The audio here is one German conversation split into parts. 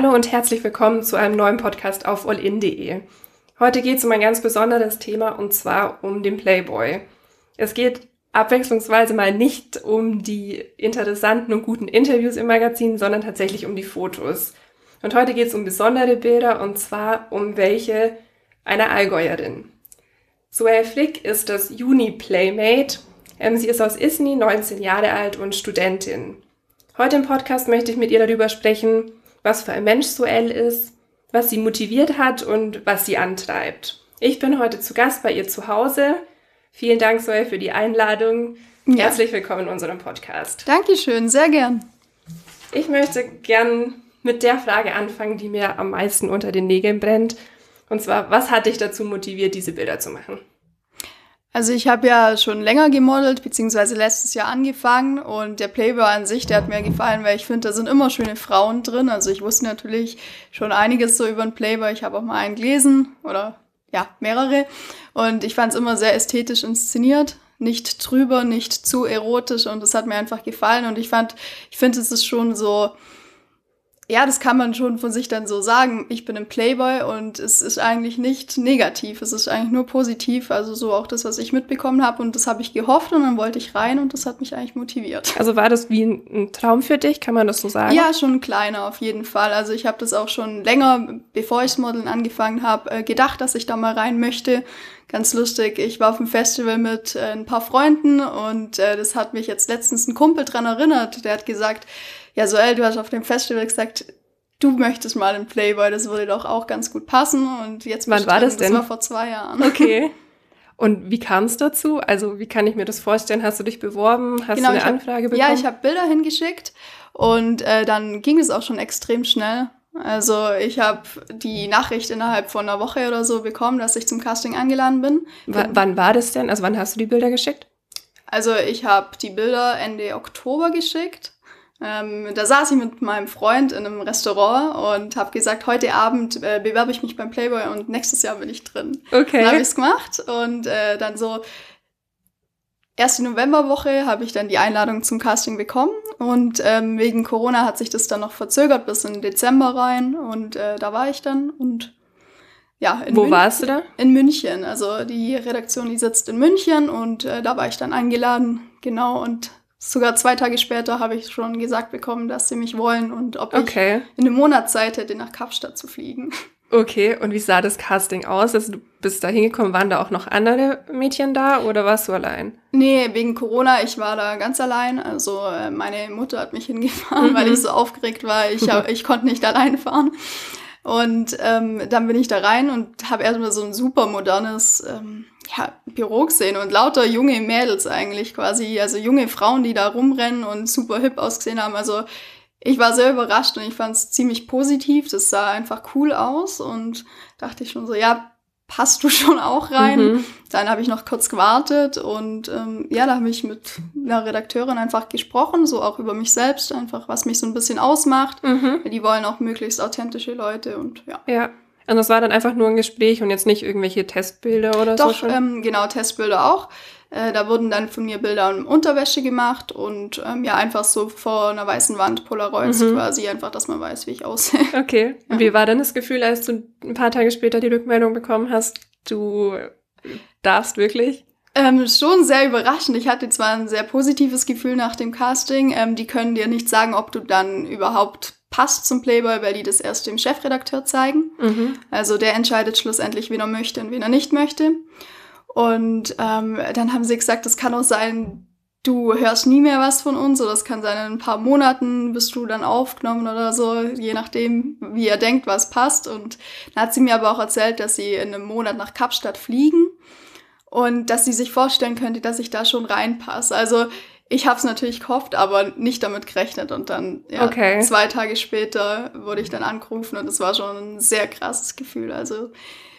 Hallo und herzlich willkommen zu einem neuen Podcast auf allin.de. Heute geht es um ein ganz besonderes Thema und zwar um den Playboy. Es geht abwechslungsweise mal nicht um die interessanten und guten Interviews im Magazin, sondern tatsächlich um die Fotos. Und heute geht es um besondere Bilder und zwar um welche einer Allgäuerin. Zoe Flick ist das Juni-Playmate. Ähm, sie ist aus Isny, 19 Jahre alt und Studentin. Heute im Podcast möchte ich mit ihr darüber sprechen, was für ein Mensch Suel ist, was sie motiviert hat und was sie antreibt. Ich bin heute zu Gast bei ihr zu Hause. Vielen Dank, Suel, für die Einladung. Ja. Herzlich willkommen in unserem Podcast. Dankeschön, sehr gern. Ich möchte gern mit der Frage anfangen, die mir am meisten unter den Nägeln brennt. Und zwar, was hat dich dazu motiviert, diese Bilder zu machen? Also ich habe ja schon länger gemodelt, beziehungsweise letztes Jahr angefangen und der Playboy an sich, der hat mir gefallen, weil ich finde, da sind immer schöne Frauen drin. Also ich wusste natürlich schon einiges so über den Playboy. Ich habe auch mal einen gelesen oder ja, mehrere. Und ich fand es immer sehr ästhetisch inszeniert. Nicht trüber, nicht zu erotisch und das hat mir einfach gefallen. Und ich fand, ich finde, es ist schon so, ja, das kann man schon von sich dann so sagen. Ich bin ein Playboy und es ist eigentlich nicht negativ. Es ist eigentlich nur positiv. Also so auch das, was ich mitbekommen habe. Und das habe ich gehofft und dann wollte ich rein und das hat mich eigentlich motiviert. Also war das wie ein Traum für dich? Kann man das so sagen? Ja, schon kleiner auf jeden Fall. Also ich habe das auch schon länger, bevor ich das Modeln angefangen habe, äh, gedacht, dass ich da mal rein möchte. Ganz lustig. Ich war auf dem Festival mit äh, ein paar Freunden und äh, das hat mich jetzt letztens ein Kumpel dran erinnert. Der hat gesagt, ja, Soel, du hast auf dem Festival gesagt, du möchtest mal in Playboy, das würde doch auch ganz gut passen. Und jetzt Wann war das denn? Das war vor zwei Jahren. Okay. Und wie kam es dazu? Also wie kann ich mir das vorstellen? Hast du dich beworben? Hast genau, du eine Anfrage hab, bekommen? Ja, ich habe Bilder hingeschickt und äh, dann ging es auch schon extrem schnell. Also ich habe die Nachricht innerhalb von einer Woche oder so bekommen, dass ich zum Casting eingeladen bin. W wann war das denn? Also wann hast du die Bilder geschickt? Also ich habe die Bilder Ende Oktober geschickt ähm, da saß ich mit meinem Freund in einem Restaurant und habe gesagt, heute Abend äh, bewerbe ich mich beim Playboy und nächstes Jahr bin ich drin. Okay. Dann habe ich es gemacht und äh, dann so erste Novemberwoche habe ich dann die Einladung zum Casting bekommen und ähm, wegen Corona hat sich das dann noch verzögert bis in Dezember rein und äh, da war ich dann und ja. Wo München, warst du da? In München. Also die Redaktion, die sitzt in München und äh, da war ich dann eingeladen, genau und Sogar zwei Tage später habe ich schon gesagt bekommen, dass sie mich wollen und ob okay. ich in einem Monat Zeit hätte, nach Kapstadt zu fliegen. Okay, und wie sah das Casting aus? Also du bist da hingekommen, waren da auch noch andere Mädchen da oder warst du allein? Nee, wegen Corona, ich war da ganz allein. Also äh, meine Mutter hat mich hingefahren, mhm. weil ich so aufgeregt war. Ich, hab, ich konnte nicht allein fahren. Und ähm, dann bin ich da rein und habe erstmal so ein super modernes ähm, ja, Büro gesehen und lauter junge Mädels eigentlich quasi, also junge Frauen, die da rumrennen und super hip ausgesehen haben. Also ich war sehr überrascht und ich fand es ziemlich positiv. Das sah einfach cool aus und dachte ich schon so, ja, passt du schon auch rein. Mhm. Dann habe ich noch kurz gewartet und ähm, ja, da habe ich mit einer Redakteurin einfach gesprochen, so auch über mich selbst, einfach was mich so ein bisschen ausmacht. Mhm. Die wollen auch möglichst authentische Leute und ja. Ja. Und das war dann einfach nur ein Gespräch und jetzt nicht irgendwelche Testbilder oder Doch, so? Doch, ähm, genau, Testbilder auch. Äh, da wurden dann von mir Bilder in Unterwäsche gemacht und ähm, ja, einfach so vor einer weißen Wand Polaroids mhm. quasi, einfach, dass man weiß, wie ich aussehe. Okay. Und ja. wie war dann das Gefühl, als du ein paar Tage später die Rückmeldung bekommen hast, du darfst wirklich? Ähm, schon sehr überraschend. Ich hatte zwar ein sehr positives Gefühl nach dem Casting. Ähm, die können dir nicht sagen, ob du dann überhaupt passt zum Playboy, weil die das erst dem Chefredakteur zeigen. Mhm. Also der entscheidet schlussendlich, wen er möchte und wen er nicht möchte. Und ähm, dann haben sie gesagt, es kann auch sein, du hörst nie mehr was von uns oder es kann sein, in ein paar Monaten bist du dann aufgenommen oder so, je nachdem, wie er denkt, was passt. Und dann hat sie mir aber auch erzählt, dass sie in einem Monat nach Kapstadt fliegen und dass sie sich vorstellen könnte, dass ich da schon reinpasse. Also ich habe es natürlich gehofft, aber nicht damit gerechnet. Und dann, ja, okay. zwei Tage später wurde ich dann angerufen und es war schon ein sehr krasses Gefühl. Also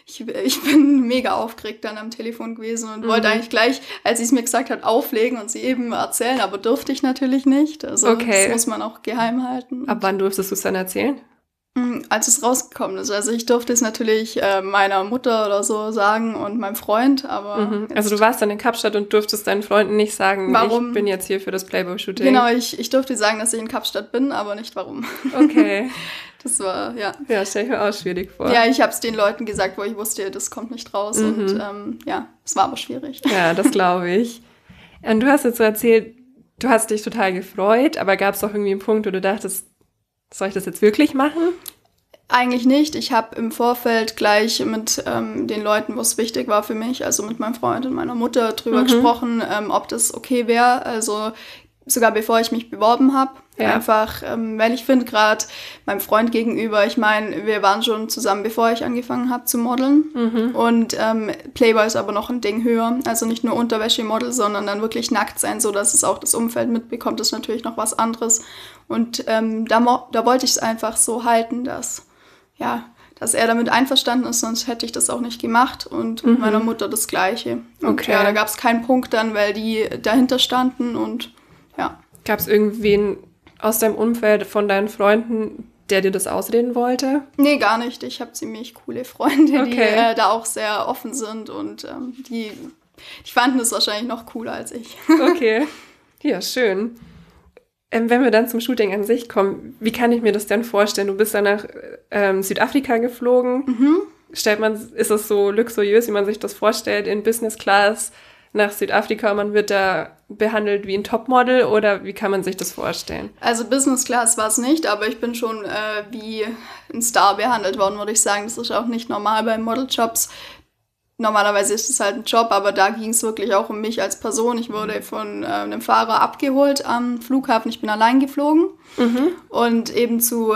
ich, ich bin mega aufgeregt dann am Telefon gewesen und mhm. wollte eigentlich gleich, als sie es mir gesagt hat, auflegen und sie eben erzählen, aber durfte ich natürlich nicht. Also okay. das muss man auch geheim halten. Ab wann durftest du es dann erzählen? Mm, als es rausgekommen ist. Also ich durfte es natürlich äh, meiner Mutter oder so sagen und meinem Freund, aber. Mhm. Also du warst dann in Kapstadt und durftest deinen Freunden nicht sagen, warum? ich bin jetzt hier für das Playboy-Shooting. Genau, ich, ich durfte sagen, dass ich in Kapstadt bin, aber nicht warum. Okay. Das war, ja. Ja, stelle ich mir auch schwierig vor. Ja, ich habe es den Leuten gesagt, wo ich wusste, das kommt nicht raus. Mhm. Und ähm, ja, es war aber schwierig. Ja, das glaube ich. Und du hast jetzt so erzählt, du hast dich total gefreut, aber gab es auch irgendwie einen Punkt, wo du dachtest, soll ich das jetzt wirklich machen? Eigentlich nicht. Ich habe im Vorfeld gleich mit ähm, den Leuten, wo es wichtig war für mich, also mit meinem Freund und meiner Mutter drüber mhm. gesprochen, ähm, ob das okay wäre. Also sogar bevor ich mich beworben habe. Ja. Einfach, ähm, weil ich finde, gerade meinem Freund gegenüber, ich meine, wir waren schon zusammen, bevor ich angefangen habe zu modeln. Mhm. Und ähm, Playboy ist aber noch ein Ding höher. Also nicht nur Unterwäschemodel, sondern dann wirklich nackt sein, so dass es auch das Umfeld mitbekommt, ist natürlich noch was anderes. Und ähm, da, da wollte ich es einfach so halten, dass ja, dass er damit einverstanden ist, sonst hätte ich das auch nicht gemacht und mhm. meiner Mutter das Gleiche. Und okay. ja, da gab es keinen Punkt dann, weil die dahinter standen und. Gab es irgendwen aus deinem Umfeld von deinen Freunden, der dir das ausreden wollte? Nee, gar nicht. Ich habe ziemlich coole Freunde, okay. die äh, da auch sehr offen sind und ähm, die, die fanden es wahrscheinlich noch cooler als ich. Okay. Ja, schön. Ähm, wenn wir dann zum Shooting an sich kommen, wie kann ich mir das denn vorstellen? Du bist dann nach ähm, Südafrika geflogen. Mhm. Stellt man, ist es so luxuriös, wie man sich das vorstellt, in Business Class nach Südafrika, man wird da behandelt wie ein Topmodel oder wie kann man sich das vorstellen? Also Business Class war es nicht, aber ich bin schon äh, wie ein Star behandelt worden, würde ich sagen. Das ist auch nicht normal bei Modeljobs normalerweise ist es halt ein Job, aber da ging es wirklich auch um mich als Person. Ich wurde von äh, einem Fahrer abgeholt am Flughafen. Ich bin allein geflogen mhm. und eben zu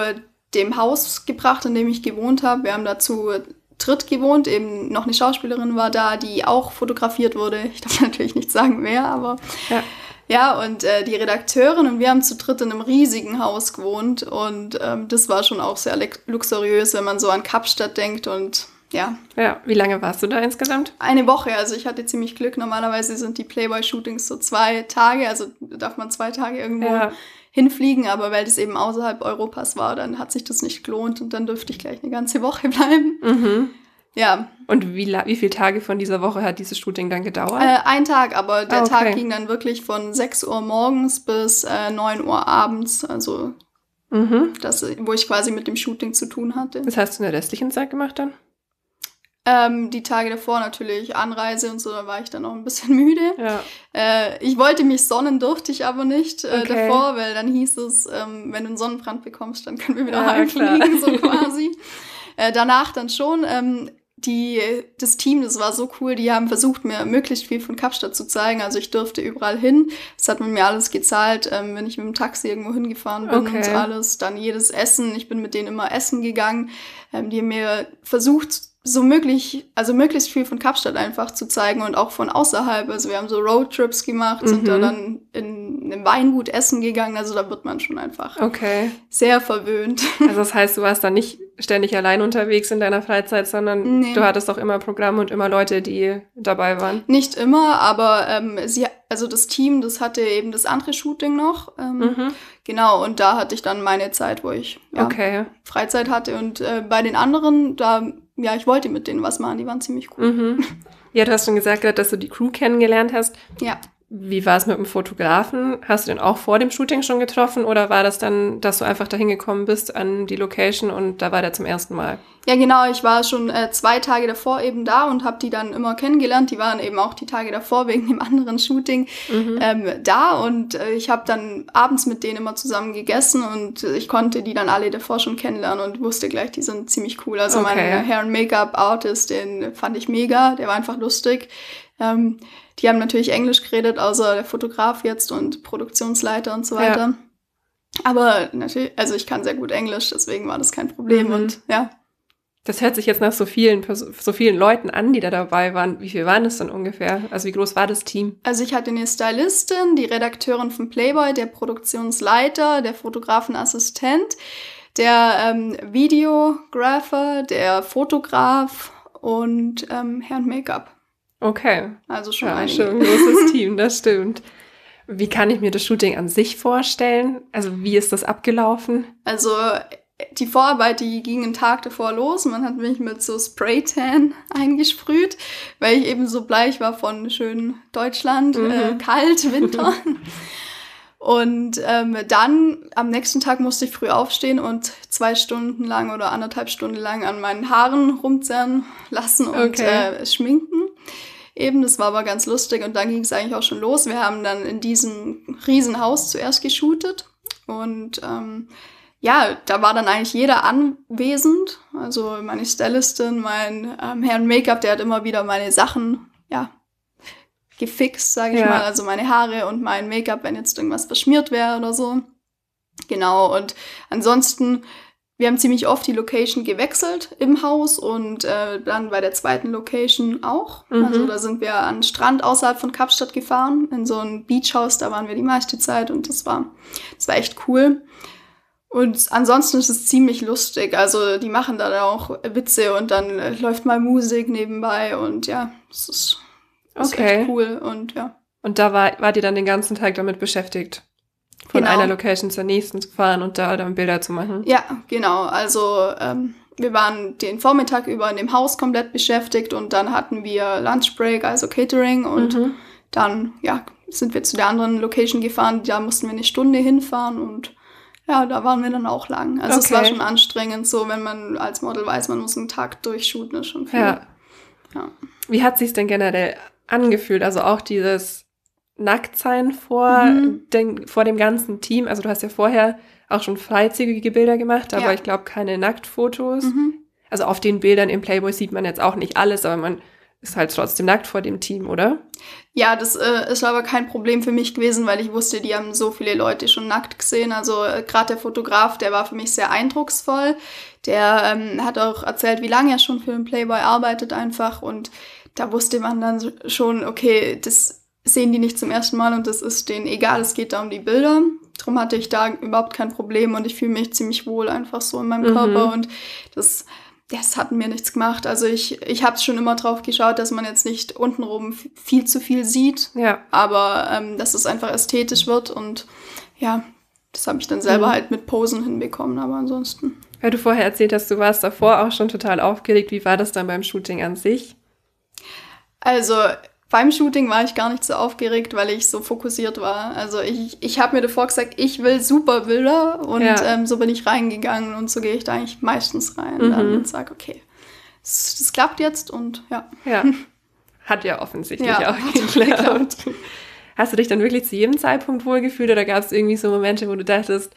dem Haus gebracht, in dem ich gewohnt habe. Wir haben dazu dritt gewohnt, eben noch eine Schauspielerin war da, die auch fotografiert wurde. Ich darf natürlich nicht sagen, wer, aber ja. Ja, und äh, die Redakteurin und wir haben zu dritt in einem riesigen Haus gewohnt und ähm, das war schon auch sehr luxuriös, wenn man so an Kapstadt denkt und ja. Ja, wie lange warst du da insgesamt? Eine Woche, also ich hatte ziemlich Glück. Normalerweise sind die Playboy-Shootings so zwei Tage, also darf man zwei Tage irgendwo ja. Hinfliegen, aber weil das eben außerhalb Europas war, dann hat sich das nicht gelohnt und dann dürfte ich gleich eine ganze Woche bleiben. Mhm. Ja. Und wie, wie viele Tage von dieser Woche hat dieses Shooting dann gedauert? Äh, ein Tag, aber der ah, okay. Tag ging dann wirklich von 6 Uhr morgens bis äh, 9 Uhr abends, also mhm. das, wo ich quasi mit dem Shooting zu tun hatte. Was hast du in der restlichen Zeit gemacht dann? Ähm, die Tage davor natürlich Anreise und so, da war ich dann noch ein bisschen müde. Ja. Äh, ich wollte mich sonnen, durfte ich aber nicht äh, okay. davor, weil dann hieß es, ähm, wenn du einen Sonnenbrand bekommst, dann können wir wieder ja, heimfliegen, so quasi. Äh, danach dann schon. Ähm, die, das Team, das war so cool, die haben versucht, mir möglichst viel von Kapstadt zu zeigen. Also ich durfte überall hin. Das hat man mir alles gezahlt, ähm, wenn ich mit dem Taxi irgendwo hingefahren bin okay. und alles. Dann jedes Essen. Ich bin mit denen immer essen gegangen. Ähm, die haben mir versucht, so möglich, also möglichst viel von Kapstadt einfach zu zeigen und auch von außerhalb. Also wir haben so Roadtrips gemacht, mhm. sind da mhm. dann in einem Weingut essen gegangen. Also da wird man schon einfach okay. sehr verwöhnt. Also das heißt, du warst da nicht ständig allein unterwegs in deiner Freizeit, sondern nee. du hattest auch immer Programm und immer Leute, die dabei waren. Nicht immer, aber ähm, sie, also das Team, das hatte eben das andere Shooting noch. Ähm, mhm. Genau, und da hatte ich dann meine Zeit, wo ich ja, okay. Freizeit hatte. Und äh, bei den anderen, da ja, ich wollte mit denen was machen, die waren ziemlich cool. Mhm. Ja, du hast schon gesagt, dass du die Crew kennengelernt hast. Ja. Wie war es mit dem Fotografen? Hast du den auch vor dem Shooting schon getroffen oder war das dann, dass du einfach dahin gekommen bist an die Location und da war der zum ersten Mal? Ja, genau. Ich war schon äh, zwei Tage davor eben da und habe die dann immer kennengelernt. Die waren eben auch die Tage davor wegen dem anderen Shooting mhm. ähm, da und äh, ich habe dann abends mit denen immer zusammen gegessen und ich konnte die dann alle davor schon kennenlernen und wusste gleich, die sind ziemlich cool. Also okay. mein Hair- und Make-up-Artist, den fand ich mega. Der war einfach lustig. Ähm, die haben natürlich Englisch geredet, außer der Fotograf jetzt und Produktionsleiter und so weiter. Ja. Aber natürlich, also ich kann sehr gut Englisch, deswegen war das kein Problem mhm. und ja. Das hört sich jetzt nach so vielen, so vielen Leuten an, die da dabei waren. Wie viel waren es denn ungefähr? Also wie groß war das Team? Also ich hatte eine Stylistin, die Redakteurin von Playboy, der Produktionsleiter, der Fotografenassistent, der ähm, Videographer, der Fotograf und ähm, Hair und Make-up. Okay. Also schon, ja, schon ein großes Team, das stimmt. Wie kann ich mir das Shooting an sich vorstellen? Also wie ist das abgelaufen? Also die Vorarbeit, die ging einen Tag davor los. Man hat mich mit so Spraytan eingesprüht, weil ich eben so bleich war von schönen Deutschland, mhm. äh, kalt, Winter. Und ähm, dann am nächsten Tag musste ich früh aufstehen und zwei Stunden lang oder anderthalb Stunden lang an meinen Haaren rumzerren lassen und Okay. äh, schminken. Eben, das war aber ganz lustig und dann ging es eigentlich auch schon los. Wir haben dann in diesem Riesenhaus zuerst geshootet und ähm, ja, da war dann eigentlich jeder anwesend. Also meine Stylistin, mein ähm, Herrn Make-up, der hat immer wieder meine Sachen, ja, gefixt, sage ich Ja. mal. Also meine Haare und mein Make-up, wenn jetzt irgendwas verschmiert wäre oder so. Genau, und ansonsten, wir haben ziemlich oft die Location gewechselt im Haus und äh, dann bei der zweiten Location auch. Mhm. Also da sind wir an den Strand außerhalb von Kapstadt gefahren, in so ein Beachhaus, da waren wir die meiste Zeit und das war, das war echt cool. Und ansonsten ist es ziemlich lustig. Also die machen da dann auch Witze und dann äh, läuft mal Musik nebenbei und ja, es ist, ist Okay. echt cool und ja. Und da war, wart ihr dann den ganzen Tag damit beschäftigt, von Genau. einer Location zur nächsten zu fahren und da dann Bilder zu machen. Ja, genau. Also ähm, wir waren den Vormittag über in dem Haus komplett beschäftigt und dann hatten wir Lunchbreak, also Catering und Mhm. dann ja sind wir zu der anderen Location gefahren. Da mussten wir eine Stunde hinfahren und ja, da waren wir dann auch lang. Also es Okay. war schon anstrengend, so wenn man als Model weiß, man muss einen Tag durchshooten, ist schon viel. Ja. Ja. Wie hat sich's denn generell angefühlt? Also auch dieses Nacktsein vor, Mhm. den, vor dem ganzen Team. Also du hast ja vorher auch schon freizügige Bilder gemacht, aber Ja. ich glaube keine Nacktfotos. Mhm. Also auf den Bildern im Playboy sieht man jetzt auch nicht alles, aber man ist halt trotzdem nackt vor dem Team, oder? Ja, das äh, ist aber kein Problem für mich gewesen, weil ich wusste, die haben so viele Leute schon nackt gesehen. Also äh, gerade der Fotograf, der war für mich sehr eindrucksvoll. Der ähm, hat auch erzählt, wie lange er schon für den Playboy arbeitet einfach. Und da wusste man dann schon, okay, das sehen die nicht zum ersten Mal und das ist denen egal, es geht da um die Bilder. Darum hatte ich da überhaupt kein Problem und ich fühle mich ziemlich wohl einfach so in meinem Mhm. Körper und das, das hat mir nichts gemacht. Also ich, ich habe schon immer drauf geschaut, dass man jetzt nicht untenrum viel zu viel sieht, Ja. aber ähm, dass es einfach ästhetisch wird und ja, das habe ich dann selber Mhm. halt mit Posen hinbekommen, aber ansonsten. Weil du vorher erzählt hast, du warst davor auch schon total aufgeregt. Wie war das dann beim Shooting an sich? Also beim Shooting war ich gar nicht so aufgeregt, weil ich so fokussiert war. Also ich, ich habe mir davor gesagt, ich will super Bilder und Ja. ähm, so bin ich reingegangen und so gehe ich da eigentlich meistens rein Mhm. dann und sage, okay, das, das klappt jetzt und ja. Ja. Hat ja offensichtlich Ja, auch geklappt. Hast du dich dann wirklich zu jedem Zeitpunkt wohlgefühlt oder gab es irgendwie so Momente, wo du dachtest,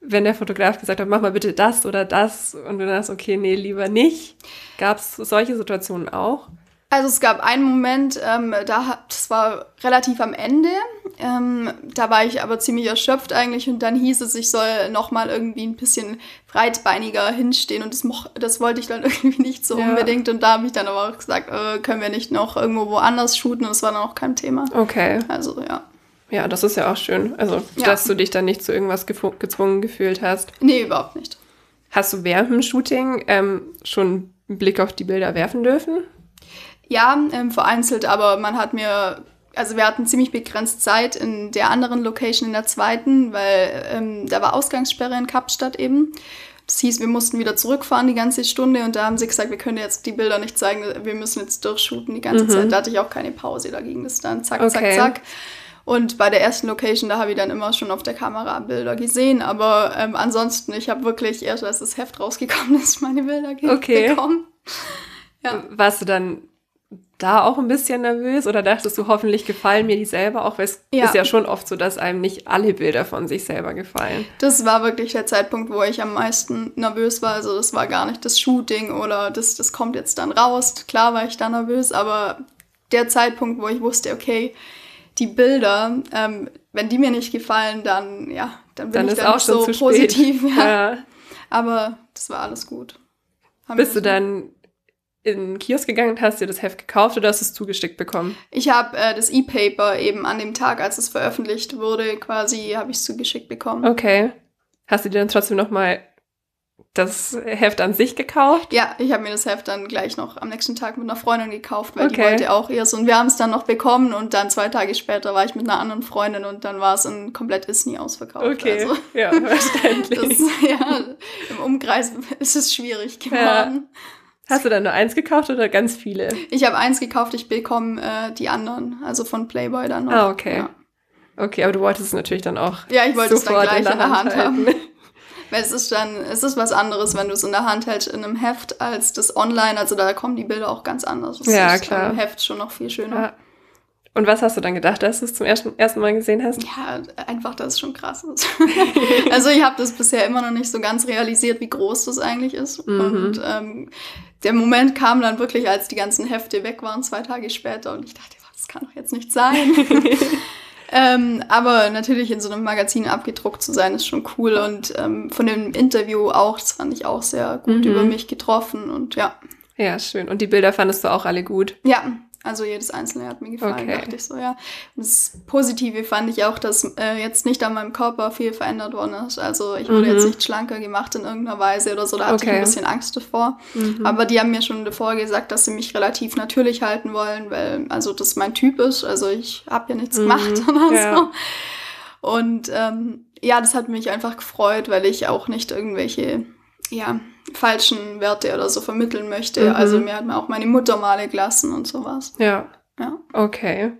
wenn der Fotograf gesagt hat, mach mal bitte das oder das und du dachtest, okay, nee, lieber nicht. Gab es solche Situationen auch? Also es gab einen Moment, ähm, da das war relativ am Ende, ähm, da war ich aber ziemlich erschöpft eigentlich und dann hieß es, ich soll nochmal irgendwie ein bisschen breitbeiniger hinstehen und das, das wollte ich dann irgendwie nicht so Ja. unbedingt und da habe ich dann aber auch gesagt, äh, können wir nicht noch irgendwo woanders shooten und das war dann auch kein Thema. Okay. Also ja, Ja, das ist ja auch schön. Also, Ja. dass du dich dann nicht zu irgendwas gezwungen gefühlt hast. nee, überhaupt nicht. Hast du während dem Shooting ähm, schon einen Blick auf die Bilder werfen dürfen? Ja, ähm, vereinzelt, aber man hat mir, also wir hatten ziemlich begrenzt Zeit in der anderen Location, in der zweiten, weil ähm, da war Ausgangssperre in Kapstadt eben. Das hieß, wir mussten wieder zurückfahren die ganze Stunde und da haben sie gesagt, wir können jetzt die Bilder nicht zeigen, wir müssen jetzt durchshooten die ganze Mhm. Zeit. Da hatte ich auch keine Pause, da ging das dann zack, Okay. zack, zack. Und bei der ersten Location, da habe ich dann immer schon auf der Kamera Bilder gesehen, aber ähm, ansonsten, ich habe wirklich erst, als das Heft rausgekommen ist, meine Bilder Okay. bekommen. Ja. Warst du dann da auch ein bisschen nervös oder dachtest du, hoffentlich gefallen mir die selber auch? Weil es Ja. ist ja schon oft so, dass einem nicht alle Bilder von sich selber gefallen. Das war wirklich der Zeitpunkt, wo ich am meisten nervös war. Also das war gar nicht das Shooting oder das, das kommt jetzt dann raus. Klar war ich da nervös, aber der Zeitpunkt, wo ich wusste, okay, die Bilder, ähm, wenn die mir nicht gefallen, dann ja, dann bin Dann ich dann auch so positiv. Ja. Ja. Aber das war alles gut. Haben Bist du dann in den Kiosk gegangen und hast dir das Heft gekauft oder hast du es zugeschickt bekommen? Ich habe äh, das E-Paper eben an dem Tag, als es veröffentlicht wurde, quasi habe ich es zugeschickt bekommen. Okay. Hast du dir dann trotzdem noch mal das Heft an sich gekauft? Ja, ich habe mir das Heft dann gleich noch am nächsten Tag mit einer Freundin gekauft, weil die Okay. wollte auch erst. Und wir haben es dann noch bekommen und dann zwei Tage später war ich mit einer anderen Freundin und dann war es ein komplett Disney ausverkauft. Okay. Also, Ja, das, verständlich. ja, im Umkreis ist es schwierig geworden. Hast du dann nur eins gekauft oder ganz viele? Ich habe eins gekauft, ich bekomme äh, die anderen, also von Playboy dann noch. Ah, okay. Ja. Okay, aber du wolltest es natürlich dann auch. Ja, ich wollte es dann gleich in der, in der Hand, Hand haben. Weil es ist dann, es ist was anderes, wenn du es in der Hand hältst in einem Heft als das online. Also da kommen die Bilder auch ganz anders. Das ja, ist klar. Im Heft schon noch viel schöner. Ja. Und was hast du dann gedacht, als du es zum ersten, ersten Mal gesehen hast? Ja, einfach, dass es schon krass ist. also ich habe das bisher immer noch nicht so ganz realisiert, wie groß das eigentlich ist. Mhm. Und ähm, der Moment kam dann wirklich, als die ganzen Hefte weg waren, zwei Tage später. Und ich dachte, das kann doch jetzt nicht sein. ähm, aber natürlich in so einem Magazin abgedruckt zu sein, ist schon cool. Und ähm, von dem Interview auch, das fand ich auch sehr gut mhm. über mich getroffen. Und ja. Ja, schön. Und die Bilder fandest du auch alle gut? Ja, also jedes einzelne hat mir gefallen, okay. dachte ich so, ja. Und das Positive fand ich auch, dass äh, jetzt nicht an meinem Körper viel verändert worden ist. Also ich wurde mhm. jetzt nicht schlanker gemacht in irgendeiner Weise oder so, da hatte okay. ich ein bisschen Angst davor. Mhm. Aber die haben mir schon davor gesagt, dass sie mich relativ natürlich halten wollen, weil also das mein Typ ist. Also ich habe ja nichts mhm. gemacht oder ja. so. Und ähm, ja, das hat mich einfach gefreut, weil ich auch nicht irgendwelche ja, falschen Werte oder so vermitteln möchte. Mhm. Also mir hat mir auch meine Mutter male gelassen und sowas. Ja. Ja. Okay.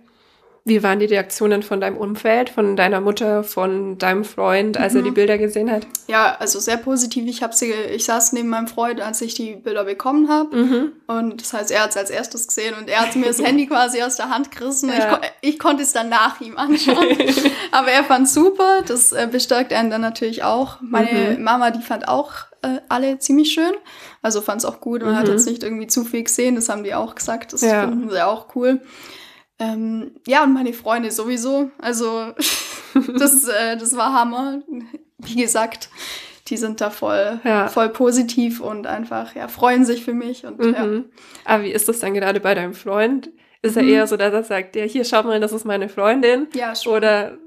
Wie waren die Reaktionen von deinem Umfeld, von deiner Mutter, von deinem Freund, als mhm. er die Bilder gesehen hat? Ja, also sehr positiv. Ich habe sie, ich saß neben meinem Freund, als ich die Bilder bekommen habe. Mhm. Und das heißt, er hat es als erstes gesehen und er hat mir das Handy quasi aus der Hand gerissen. Ja. Ich, ich, konnte es dann nach ihm anschauen. Aber er fand super. Das äh, bestärkt einen dann natürlich auch. Meine mhm. Mama, die fand auch äh, alle ziemlich schön. Also fand es auch gut. Man mhm. hat jetzt nicht irgendwie zu viel gesehen. Das haben die auch gesagt. Das ja. finden sie auch cool. Ähm, ja, und meine Freunde sowieso. Also das, äh, das war Hammer. Wie gesagt, die sind da voll, ja. voll positiv und einfach, ja, freuen sich für mich. Und, mhm. ja. Aber wie ist das dann gerade bei deinem Freund? Ist er mhm. eher so, dass er sagt, ja, hier, schau mal, das ist meine Freundin? Ja, schon. Oder,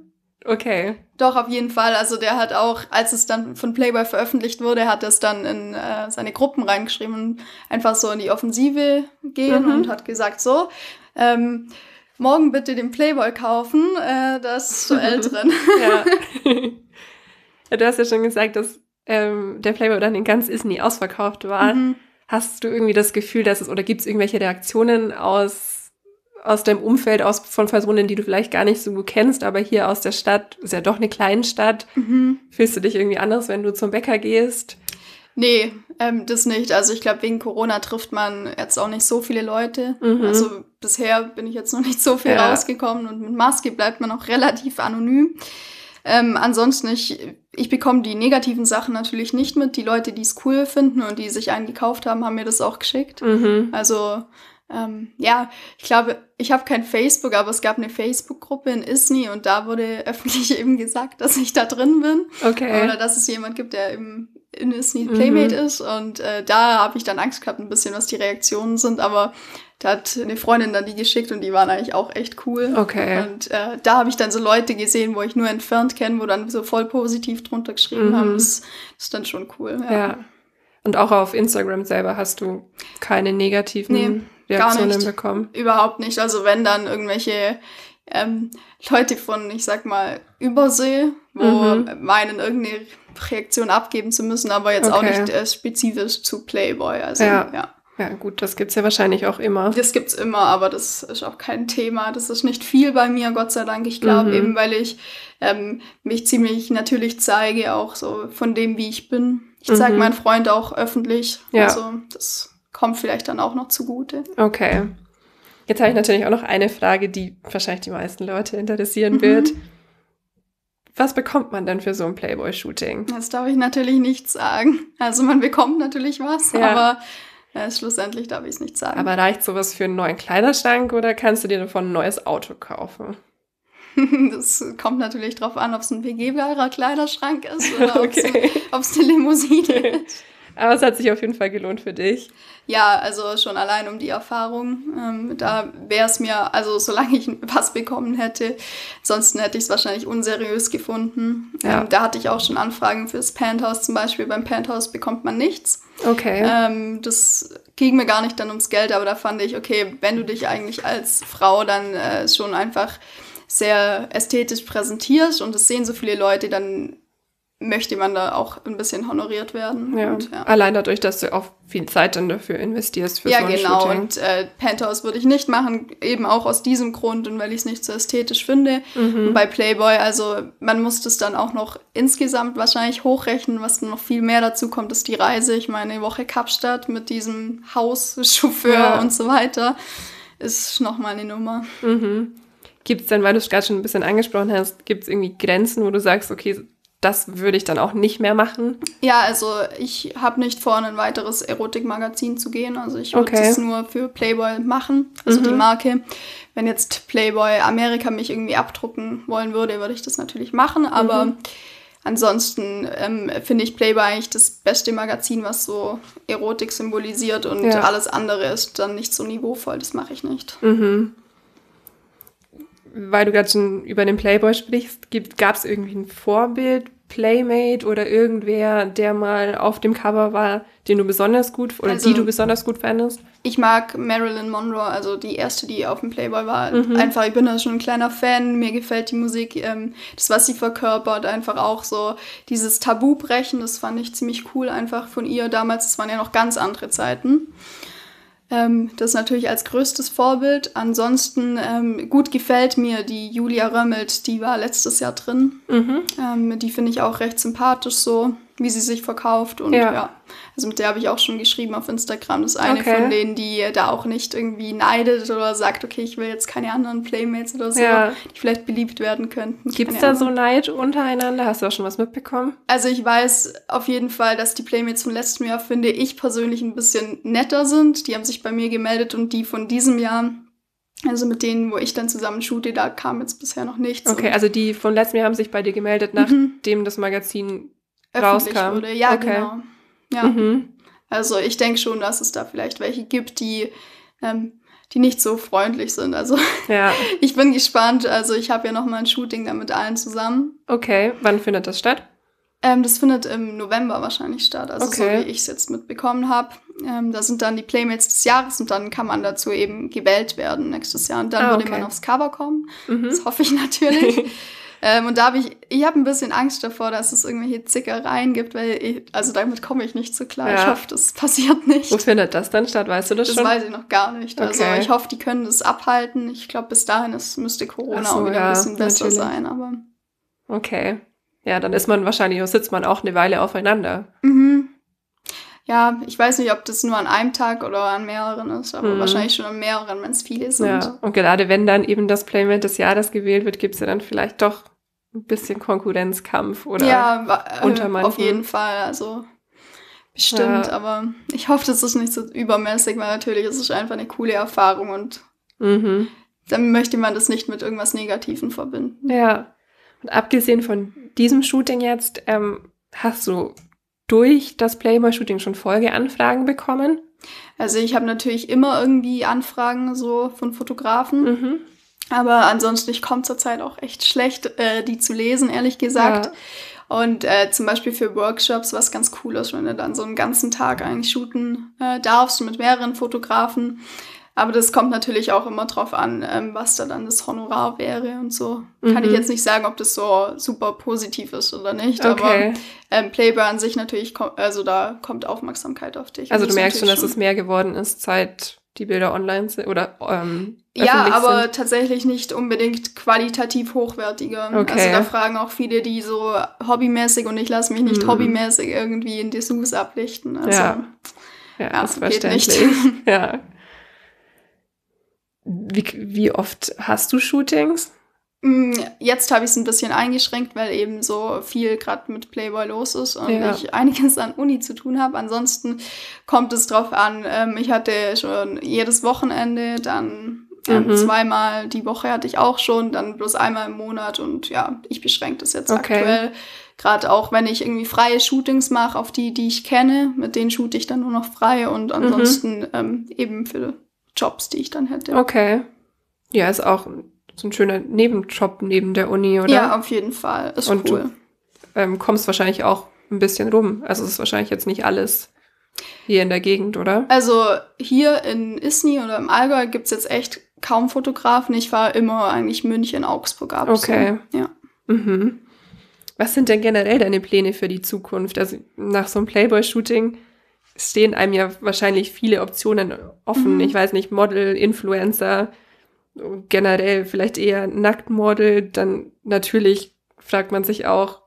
okay. Doch, auf jeden Fall. Also der hat auch, als es dann von Playboy veröffentlicht wurde, hat es dann in äh, seine Gruppen reingeschrieben und einfach so in die Offensive gehen mhm. und hat gesagt, so, ähm, morgen bitte den Playboy kaufen, äh, das zur Älteren. ja. ja. Du hast ja schon gesagt, dass ähm, der Playboy dann in ganz Isny ausverkauft war. Mhm. Hast du irgendwie das Gefühl, dass es, oder gibt es irgendwelche Reaktionen aus, aus deinem Umfeld, aus, von Personen, die du vielleicht gar nicht so gut kennst, aber hier aus der Stadt, ist ja doch eine kleine Stadt. Mhm. Fühlst du dich irgendwie anders, wenn du zum Bäcker gehst? Nee, ähm, das nicht. Also ich glaube, wegen Corona trifft man jetzt auch nicht so viele Leute. Mhm. Also bisher bin ich jetzt noch nicht so viel ja. rausgekommen und mit Maske bleibt man auch relativ anonym. Ähm, ansonsten, ich, ich bekomme die negativen Sachen natürlich nicht mit. Die Leute, die es cool finden und die sich einen gekauft haben, haben mir das auch geschickt. Mhm. Also ähm, ja, ich glaube, ich habe kein Facebook, aber es gab eine Facebook-Gruppe in Isny und da wurde öffentlich eben gesagt, dass ich da drin bin. Okay. Oder dass es jemand gibt, der eben in Disney Playmate mhm. ist. Und äh, da habe ich dann Angst gehabt, ein bisschen, was die Reaktionen sind. Aber da hat eine Freundin dann die geschickt und die waren eigentlich auch echt cool. Okay. Und äh, da habe ich dann so Leute gesehen, wo ich nur entfernt kenne, wo dann so voll positiv drunter geschrieben mhm. haben. Das, das, ist dann schon cool. Ja. ja. Und auch auf Instagram selber hast du keine negativen nee, Reaktionen bekommen? Überhaupt nicht. Also wenn dann irgendwelche ähm, Leute von, ich sag mal, Übersee, wo mhm. meinen irgendeine Reaktion abgeben zu müssen, aber jetzt okay. auch nicht äh, spezifisch zu Playboy. Also ja. ja. Ja, gut, das gibt's ja wahrscheinlich auch immer. Das gibt's immer, aber das ist auch kein Thema. Das ist nicht viel bei mir, Gott sei Dank. Ich glaube, mhm. eben weil ich ähm, mich ziemlich natürlich zeige, auch so von dem, wie ich bin. Ich zeige mhm. meinen Freund auch öffentlich. Ja. Also das kommt vielleicht dann auch noch zugute. Okay. Jetzt habe ich natürlich auch noch eine Frage, die wahrscheinlich die meisten Leute interessieren mhm. wird. Was bekommt man denn für so ein Playboy-Shooting? Das darf ich natürlich nicht sagen. Also man bekommt natürlich was, ja. aber äh, schlussendlich darf ich es nicht sagen. Aber reicht sowas für einen neuen Kleiderschrank oder kannst du dir davon ein neues Auto kaufen? das kommt natürlich drauf an, ob es ein begehbarer Kleiderschrank ist oder okay. ob es eine Limousine ist. Aber es hat sich auf jeden Fall gelohnt für dich. Ja, also schon allein um die Erfahrung. Ähm, da wäre es mir, also solange ich was bekommen hätte, ansonsten hätte ich es wahrscheinlich unseriös gefunden. Ja. Ähm, da hatte ich auch schon Anfragen fürs Penthouse zum Beispiel. Beim Penthouse bekommt man nichts. Okay. Ähm, das ging mir gar nicht dann ums Geld, aber da fand ich, okay, wenn du dich eigentlich als Frau dann äh, schon einfach sehr ästhetisch präsentierst und es sehen so viele Leute, dann möchte man da auch ein bisschen honoriert werden. Ja. Und, ja. Allein dadurch, dass du auch viel Zeit dann dafür investierst für ja, so genau. Shooting. Und äh, Penthouse würde ich nicht machen, eben auch aus diesem Grund und weil ich es nicht so ästhetisch finde. Mhm. Und bei Playboy, also man muss das dann auch noch insgesamt wahrscheinlich hochrechnen, was dann noch viel mehr dazu kommt, ist die Reise. Ich meine, eine Woche Kapstadt mit diesem Haus, Chauffeur Ja. und so weiter, ist nochmal eine Nummer. Mhm. Gibt es denn, weil du es gerade schon ein bisschen angesprochen hast, gibt es irgendwie Grenzen, wo du sagst, okay, das würde ich dann auch nicht mehr machen? Ja, also ich habe nicht vor, in ein weiteres Erotikmagazin zu gehen. Also ich würde Okay. es nur für Playboy machen, also die Mhm. Marke. Wenn jetzt Playboy Amerika mich irgendwie abdrucken wollen würde, würde ich das natürlich machen. Aber Mhm. ansonsten ähm, finde ich Playboy eigentlich das beste Magazin, was so Erotik symbolisiert und Ja. alles andere ist dann nicht so niveauvoll. Das mache ich nicht. Mhm. Weil du gerade schon über den Playboy sprichst, gab es irgendwie ein Vorbild, Playmate oder irgendwer, der mal auf dem Cover war, den du besonders gut oder Also- die du besonders gut fandest? Ich mag Marilyn Monroe, also die erste, die auf dem Playboy war. Mhm. Einfach, ich bin da schon ein kleiner Fan. Mir gefällt die Musik, ähm, das, was sie verkörpert, einfach auch so dieses Tabubrechen, das fand ich ziemlich cool einfach von ihr damals. Das waren ja noch ganz andere Zeiten. Ähm, das natürlich als größtes Vorbild. Ansonsten ähm, gut gefällt mir die Julia Römmelt, die war letztes Jahr drin. Mhm. Ähm, die finde ich auch recht sympathisch so, wie sie sich verkauft. Und Ja. ja, also mit der habe ich auch schon geschrieben auf Instagram. Das ist eine Okay. von denen, die da auch nicht irgendwie neidet oder sagt, okay, ich will jetzt keine anderen Playmates oder so, Ja. die vielleicht beliebt werden könnten. Gibt es da so. Neid untereinander? Hast du auch schon was mitbekommen? Also ich weiß auf jeden Fall, dass die Playmates von letztem Jahr, finde ich persönlich, ein bisschen netter sind. Die haben sich bei mir gemeldet und die von diesem Jahr, also mit denen, wo ich dann zusammen shoote, da kam jetzt bisher noch nichts. Okay, also die von letztem Jahr haben sich bei dir gemeldet, Mhm. nachdem das Magazin öffentlich rauskam. wurde. Ja, Okay. genau. Ja. Mhm. Also ich denke schon, dass es da vielleicht welche gibt, die, ähm, die nicht so freundlich sind. Also Ja, ich bin gespannt. Also ich habe ja noch mal ein Shooting da mit allen zusammen. okay. Wann findet das statt? Ähm, das findet im November wahrscheinlich statt, also Okay. so wie ich es jetzt mitbekommen habe. Ähm, da sind dann die Playmates des Jahres und dann kann man dazu eben gewählt werden nächstes Jahr. Und dann Ah, würde okay. man aufs Cover kommen. Mhm. Das hoffe ich natürlich. ähm, und da habe ich, ich habe ein bisschen Angst davor, dass es irgendwelche Zickereien gibt, weil ich, also damit komme ich nicht so klar. Ich Ja. hoffe, das passiert nicht. Wo findet das dann statt? Weißt du das, Das schon? weiß ich noch gar nicht. Also Okay. ich hoffe, die können das abhalten. Ich glaube, bis dahin ist, müsste Corona so, auch wieder ja, ein bisschen besser natürlich. sein. Aber Okay. Ja, dann ist man wahrscheinlich, sitzt man auch eine Weile aufeinander. mhm. Ja, ich weiß nicht, ob das nur an einem Tag oder an mehreren ist, aber Mhm. wahrscheinlich schon an mehreren, wenn es viele sind. Ja. Und gerade wenn dann eben das Playmate des Jahres gewählt wird, gibt es ja dann vielleicht doch ein bisschen Konkurrenzkampf oder. ja wa- unter äh, manchen. auf jeden Fall. Also bestimmt, Ja. aber ich hoffe, das ist nicht so übermäßig, weil natürlich ist es einfach eine coole Erfahrung und Mhm. dann möchte man das nicht mit irgendwas Negativem verbinden. Ja. Und abgesehen von diesem Shooting jetzt, ähm, hast du durch das Playboy-Shooting schon Folgeanfragen bekommen? Also ich habe natürlich immer irgendwie Anfragen so von Fotografen. Mhm. Aber ansonsten, ich komme zurzeit auch echt schlecht, äh, die zu lesen, ehrlich gesagt. Und äh, zum Beispiel für Workshops, was ganz cool ist, wenn du dann so einen ganzen Tag eigentlich shooten äh, darfst mit mehreren Fotografen. Aber das kommt natürlich auch immer drauf an, ähm, was da dann das Honorar wäre und so. Kann ich Mhm. jetzt nicht sagen, ob das so super positiv ist oder nicht. Okay. Aber ähm, Playboy an sich natürlich, also da kommt Aufmerksamkeit auf dich. Also du das merkst schon, dass es mehr geworden ist, seit die Bilder online sind oder ähm, Ja, aber sind. tatsächlich nicht unbedingt qualitativ hochwertiger. Okay. Also da fragen auch viele, die so hobbymäßig und ich lasse mich nicht Mhm. hobbymäßig irgendwie in Dessous ablichten. Also, Ja. Ja, ja, ist geht nicht. ja. Wie, wie oft hast du Shootings? Mm, Jetzt habe ich es ein bisschen eingeschränkt, weil eben so viel gerade mit Playboy los ist und Ja. ich einiges an Uni zu tun habe. Ansonsten kommt es drauf an. Ähm, ich hatte schon jedes Wochenende, dann ähm, Mhm. zweimal die Woche hatte ich auch schon, dann bloß einmal im Monat und ja, ich beschränke das jetzt Okay. aktuell. Gerade auch, wenn ich irgendwie freie Shootings mache, auf die, die ich kenne, mit denen shoote ich dann nur noch frei und ansonsten ähm, eben für Jobs, die ich dann hätte. Okay. Ja, ist auch so ein schöner Nebenjob neben der Uni, oder? Ja, auf jeden Fall. Ist Und cool. du ähm, kommst wahrscheinlich auch ein bisschen rum. Also es ist wahrscheinlich jetzt nicht alles hier in der Gegend, oder? Also hier in Isny oder im Allgäu gibt's jetzt echt kaum Fotografen. Ich fahre immer eigentlich München, Augsburg ab. Okay. Ja. Mhm. Was sind denn generell deine Pläne für die Zukunft? Also nach so einem Playboy-Shooting stehen einem ja wahrscheinlich viele Optionen offen. Mhm. Ich weiß nicht, Model, Influencer, generell vielleicht eher Nacktmodel. Dann natürlich fragt man sich auch,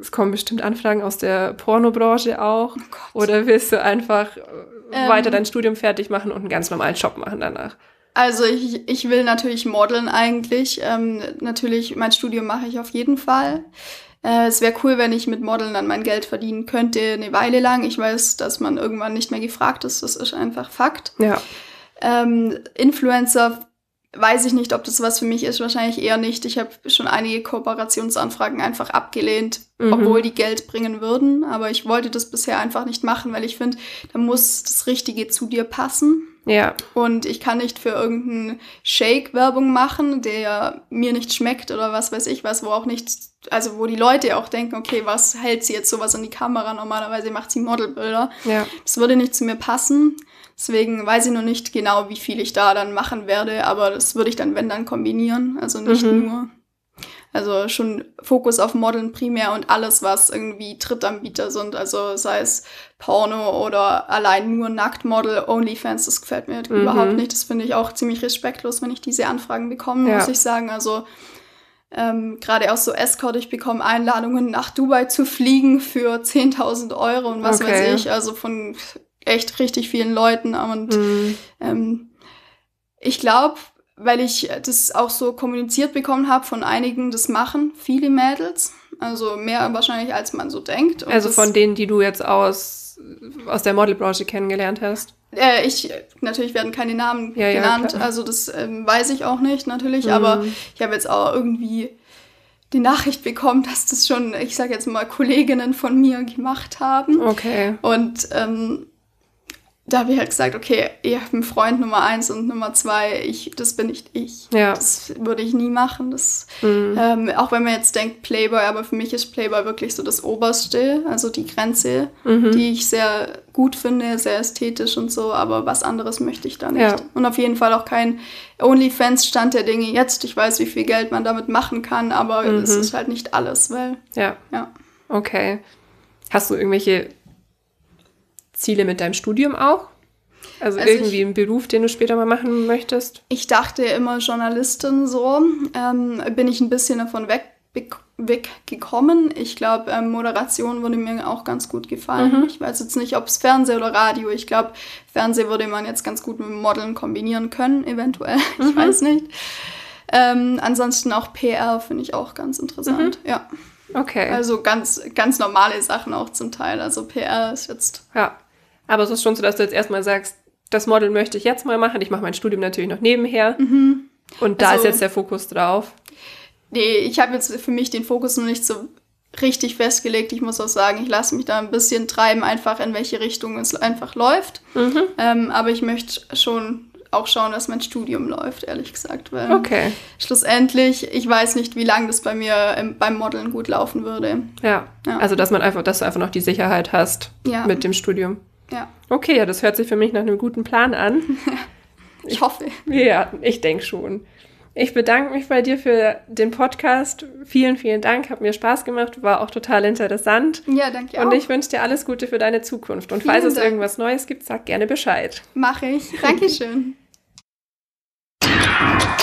es kommen bestimmt Anfragen aus der Pornobranche auch. Oh Oder willst du einfach ähm, weiter dein Studium fertig machen und einen ganz normalen Job machen danach? Also ich, ich will natürlich modeln eigentlich. Ähm, natürlich, mein Studium mache ich auf jeden Fall. Äh, es wäre cool, wenn ich mit Modeln dann mein Geld verdienen könnte, eine Weile lang. Ich weiß, dass man irgendwann nicht mehr gefragt ist. Das ist einfach Fakt. Ja. Ähm, Influencer weiß ich nicht, ob das was für mich ist. Wahrscheinlich eher nicht. Ich habe schon einige Kooperationsanfragen einfach abgelehnt, mhm. obwohl die Geld bringen würden. Aber ich wollte das bisher einfach nicht machen, weil ich finde, da muss das Richtige zu dir passen. Ja. Und ich kann nicht für irgendeinen Shake Werbung machen, der mir nicht schmeckt oder was weiß ich was, wo auch nicht, also wo die Leute auch denken, okay, was hält sie jetzt sowas an die Kamera? Normalerweise macht sie Modelbilder. Ja. Das würde nicht zu mir passen. Deswegen weiß ich noch nicht genau, wie viel ich da dann machen werde, aber das würde ich dann, wenn dann, kombinieren. Also nicht mhm. nur also schon Fokus auf Modeln primär und alles, was irgendwie Drittanbieter sind. Also sei es Porno oder allein nur Nacktmodel, Onlyfans, das gefällt mir mhm. überhaupt nicht. Das finde ich auch ziemlich respektlos, wenn ich diese Anfragen bekomme, ja. muss ich sagen. Also ähm, gerade auch so Escort, ich bekomme Einladungen nach Dubai zu fliegen für 10.000 Euro und was okay. weiß ich. Also von echt richtig vielen Leuten. Und mhm. ähm, ich glaube, weil ich das auch so kommuniziert bekommen habe von einigen, das machen viele Mädels. Also mehr wahrscheinlich, als man so denkt. Und also von denen, die du jetzt aus, aus der Modelbranche kennengelernt hast? Äh, ich, natürlich werden keine Namen ja, genannt, ja, also das ähm, weiß ich auch nicht natürlich, mhm. aber ich habe jetzt auch irgendwie die Nachricht bekommen, dass das schon, ich sage jetzt mal, Kolleginnen von mir gemacht haben. Okay. Und ähm, da habe ich halt gesagt, okay, ihr habt einen Freund Nummer eins und Nummer zwei, ich, das bin nicht ich. Ja. Das würde ich nie machen. Das, mhm. ähm, auch wenn man jetzt denkt Playboy, aber für mich ist Playboy wirklich so das Oberste, also die Grenze, mhm. die ich sehr gut finde, sehr ästhetisch und so, aber was anderes möchte ich da nicht. Ja. Und auf jeden Fall auch kein OnlyFans-Stand der Dinge jetzt. Ich weiß, wie viel Geld man damit machen kann, aber mhm. es ist halt nicht alles, weil. Ja. Ja. Okay. Hast du irgendwelche Ziele mit deinem Studium auch? Also, also irgendwie ich, einen Beruf, den du später mal machen möchtest? Ich dachte immer Journalistin so. Ähm, bin ich ein bisschen davon weg, weggekommen. Ich glaube, ähm, Moderation würde mir auch ganz gut gefallen. Mhm. Ich weiß jetzt nicht, ob es Fernsehen oder Radio. Ich glaube, Fernsehen würde man jetzt ganz gut mit Modeln kombinieren können, eventuell. Mhm. Ich weiß nicht. Ähm, ansonsten auch PR finde ich auch ganz interessant. Mhm. Ja. Okay. Also ganz, ganz normale Sachen auch zum Teil. Also PR ist jetzt. Ja. Aber es ist schon so, dass du jetzt erstmal sagst, das Model möchte ich jetzt mal machen. Ich mache mein Studium natürlich noch nebenher. Mhm. Und da also, ist jetzt der Fokus drauf. Nee, ich habe jetzt für mich den Fokus noch nicht so richtig festgelegt. Ich muss auch sagen, ich lasse mich da ein bisschen treiben, einfach in welche Richtung es einfach läuft. Mhm. Ähm, aber ich möchte schon auch schauen, dass mein Studium läuft, ehrlich gesagt. Weil okay. schlussendlich, ich weiß nicht, wie lange das bei mir im, beim Modeln gut laufen würde. Ja. ja. Also dass man einfach, dass du einfach noch die Sicherheit hast ja. mit dem Studium. Ja. Okay, ja, das hört sich für mich nach einem guten Plan an. ich hoffe. Ja, ich denke schon. Ich bedanke mich bei dir für den Podcast. Vielen, vielen Dank. Hat mir Spaß gemacht. War auch total interessant. Ja, danke auch. Und ich wünsche dir alles Gute für deine Zukunft. Und vielen falls es Dank. irgendwas Neues gibt, sag gerne Bescheid. Mache ich. Dankeschön.